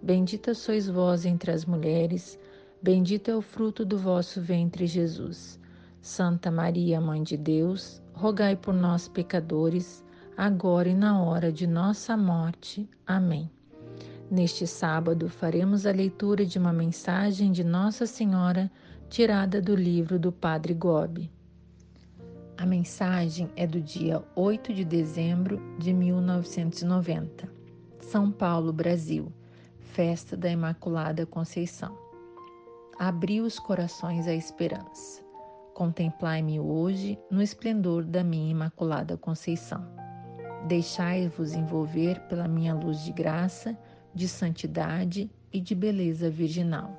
Bendita sois vós entre as mulheres, bendito é o fruto do vosso ventre, Jesus. Santa Maria, Mãe de Deus, rogai por nós, pecadores, agora e na hora de nossa morte. Amém. Neste sábado, faremos a leitura de uma mensagem de Nossa Senhora tirada do livro do Padre Gobi. A mensagem é do dia 8 de dezembro de 1990, São Paulo, Brasil festa da Imaculada Conceição. Abri os corações à esperança. Contemplai-me hoje no esplendor da minha Imaculada Conceição. Deixai-vos envolver pela minha luz de graça, de santidade e de beleza virginal.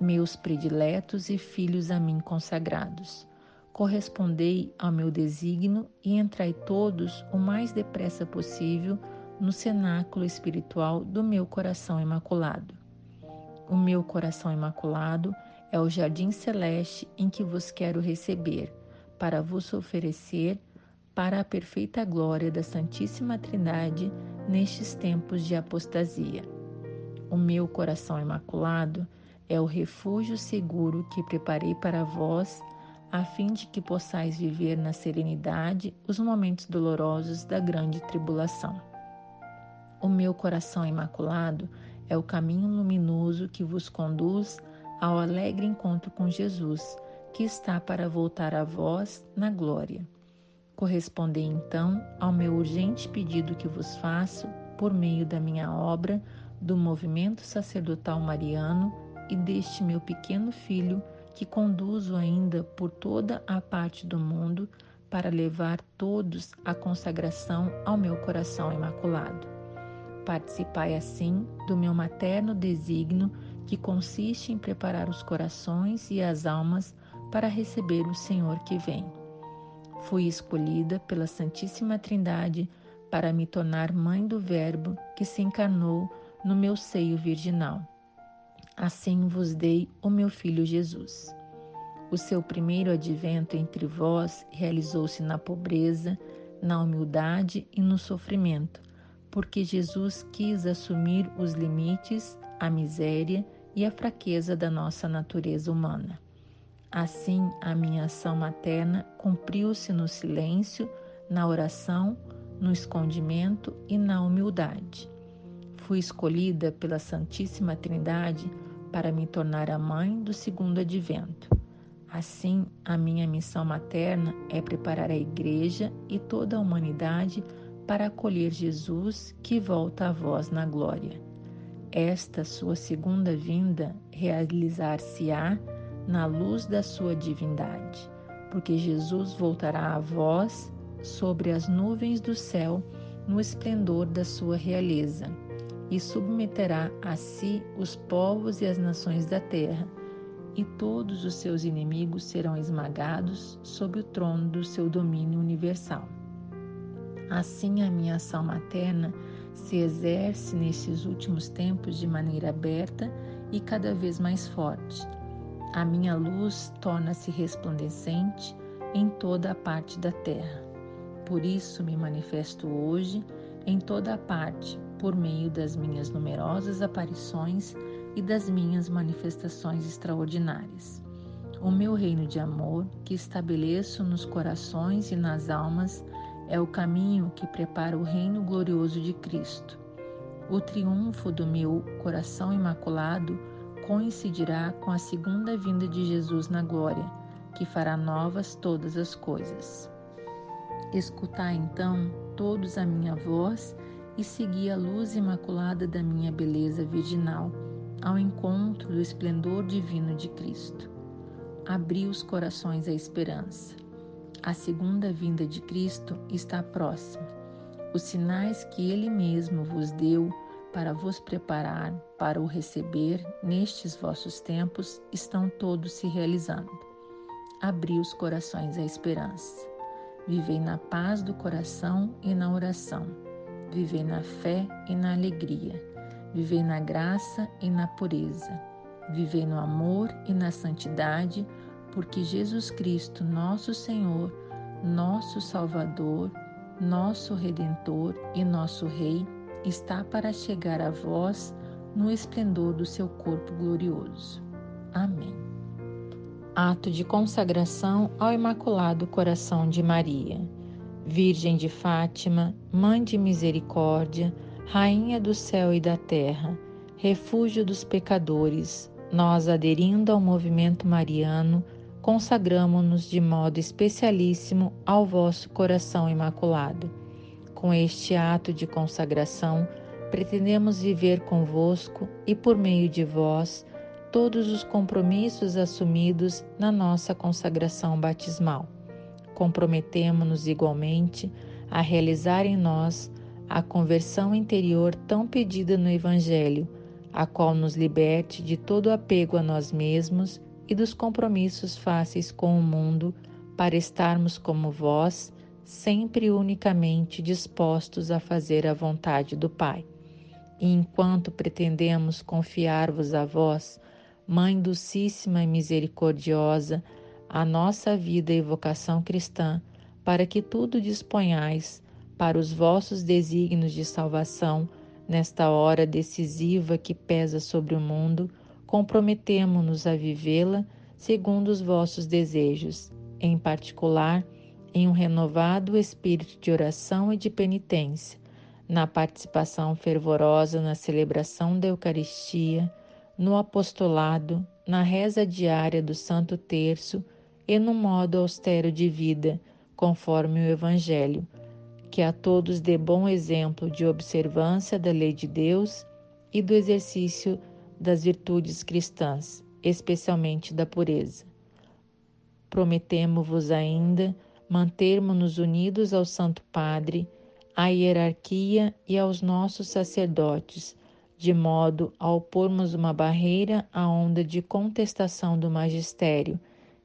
Meus prediletos e filhos a mim consagrados, correspondei ao meu desígnio e entrai todos o mais depressa possível no cenáculo espiritual do meu coração imaculado. O meu coração imaculado é o jardim celeste em que vos quero receber, para vos oferecer para a perfeita glória da Santíssima Trindade nestes tempos de apostasia. O meu coração imaculado é o refúgio seguro que preparei para vós, a fim de que possais viver na serenidade os momentos dolorosos da grande tribulação. O meu coração imaculado é o caminho luminoso que vos conduz ao alegre encontro com Jesus, que está para voltar a vós na glória. Correspondei então ao meu urgente pedido que vos faço por meio da minha obra do movimento sacerdotal mariano e deste meu pequeno filho que conduzo ainda por toda a parte do mundo para levar todos à consagração ao meu coração imaculado. Participai assim do meu materno desígnio, que consiste em preparar os corações e as almas para receber o Senhor que vem. Fui escolhida pela Santíssima Trindade para me tornar mãe do Verbo que se encarnou no meu seio virginal. Assim vos dei o meu filho Jesus. O seu primeiro advento entre vós realizou-se na pobreza, na humildade e no sofrimento porque Jesus quis assumir os limites, a miséria e a fraqueza da nossa natureza humana. Assim, a minha ação materna cumpriu-se no silêncio, na oração, no escondimento e na humildade. Fui escolhida pela Santíssima Trindade para me tornar a mãe do segundo advento. Assim, a minha missão materna é preparar a Igreja e toda a humanidade para acolher Jesus que volta a vós na glória. Esta sua segunda vinda realizar-se-á na luz da sua divindade, porque Jesus voltará a vós sobre as nuvens do céu no esplendor da sua realeza e submeterá a si os povos e as nações da terra, e todos os seus inimigos serão esmagados sob o trono do seu domínio universal. Assim, a minha ação materna se exerce nesses últimos tempos de maneira aberta e cada vez mais forte. A minha luz torna-se resplandecente em toda a parte da terra. Por isso me manifesto hoje em toda a parte, por meio das minhas numerosas aparições e das minhas manifestações extraordinárias. O meu reino de amor, que estabeleço nos corações e nas almas, é o caminho que prepara o reino glorioso de Cristo. O triunfo do meu coração imaculado coincidirá com a segunda vinda de Jesus na glória, que fará novas todas as coisas. Escutai então todos a minha voz e segui a luz imaculada da minha beleza virginal, ao encontro do esplendor divino de Cristo. Abri os corações à esperança. A segunda vinda de Cristo está próxima. Os sinais que Ele mesmo vos deu para vos preparar para o receber nestes vossos tempos estão todos se realizando. Abri os corações à esperança. Vivei na paz do coração e na oração. Vivei na fé e na alegria. Vivei na graça e na pureza. Vivei no amor e na santidade, porque Jesus Cristo, nosso Senhor, nosso Salvador, nosso Redentor e nosso Rei, está para chegar a vós no esplendor do seu corpo glorioso. Amém ato de consagração ao Imaculado Coração de Maria. Virgem de Fátima, Mãe de Misericórdia, Rainha do céu e da terra, refúgio dos pecadores, nós, aderindo ao movimento mariano, consagramos-nos de modo especialíssimo ao vosso coração imaculado. Com este ato de consagração, pretendemos viver convosco e, por meio de vós, todos os compromissos assumidos na nossa consagração batismal. Comprometemo-nos igualmente a realizar em nós a conversão interior tão pedida no Evangelho, a qual nos liberte de todo apego a nós mesmos e dos compromissos fáceis com o mundo, para estarmos como vós, sempre unicamente dispostos a fazer a vontade do Pai. E enquanto pretendemos confiar-vos a vós, Mãe Dulcíssima e Misericordiosa, a nossa vida e vocação cristã, para que tudo disponhais para os vossos desígnios de salvação, nesta hora decisiva que pesa sobre o mundo, comprometemo-nos a vivê-la segundo os vossos desejos, em particular, em um renovado espírito de oração e de penitência, na participação fervorosa na celebração da Eucaristia, no apostolado, na reza diária do Santo Terço e no modo austero de vida, conforme o Evangelho, que a todos dê bom exemplo de observância da lei de Deus e do exercício das virtudes cristãs, especialmente da pureza. Prometemo-vos ainda mantermos-nos unidos ao Santo Padre, à hierarquia e aos nossos sacerdotes de modo a opormos uma barreira à onda de contestação do magistério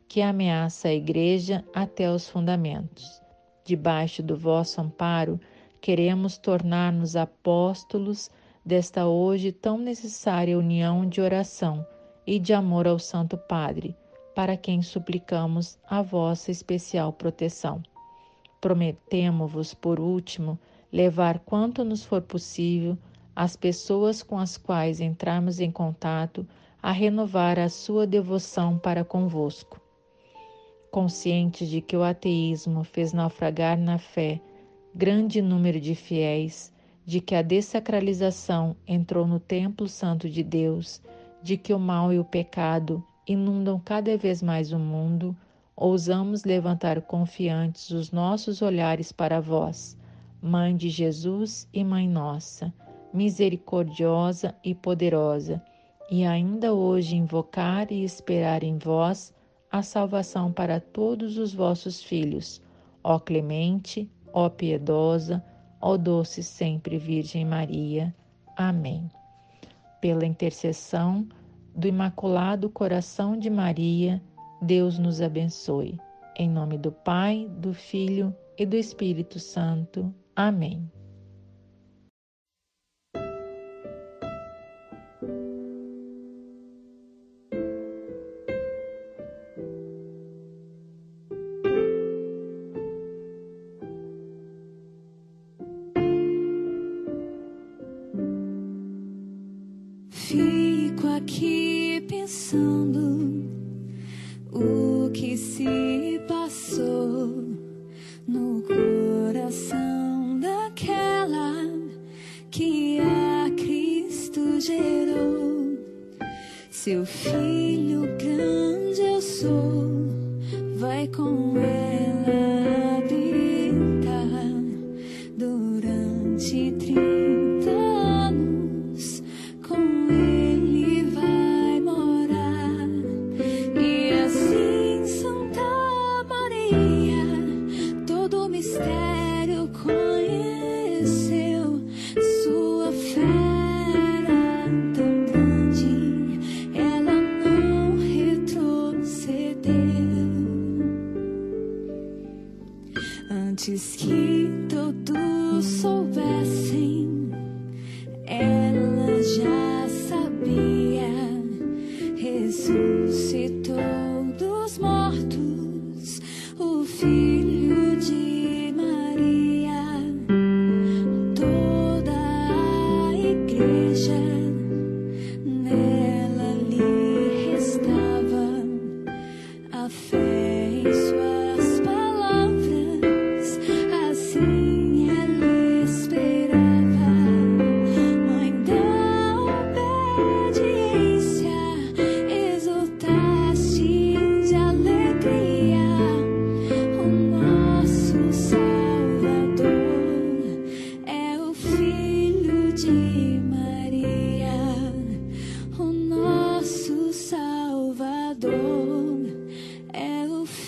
que ameaça a Igreja até os fundamentos. Debaixo do vosso amparo, queremos tornar-nos apóstolos desta hoje tão necessária união de oração e de amor ao Santo Padre, para quem suplicamos a vossa especial proteção. Prometemo-vos, por último, levar quanto nos for possível as pessoas com as quais entrarmos em contato a renovar a sua devoção para convosco. Conscientes de que o ateísmo fez naufragar na fé grande número de fiéis, de que a dessacralização entrou no templo santo de Deus, de que o mal e o pecado inundam cada vez mais o mundo, ousamos levantar confiantes os nossos olhares para vós, Mãe de Jesus e Mãe nossa misericordiosa e poderosa, e ainda hoje invocar e esperar em vós a salvação para todos os vossos filhos, ó clemente, ó piedosa, ó doce sempre Virgem Maria. Amém. Pela intercessão do Imaculado Coração de Maria, Deus nos abençoe. Em nome do Pai, do Filho e do Espírito Santo. Amém. O que se passou no coração daquela que a Cristo gerou. Seu filho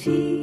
filho.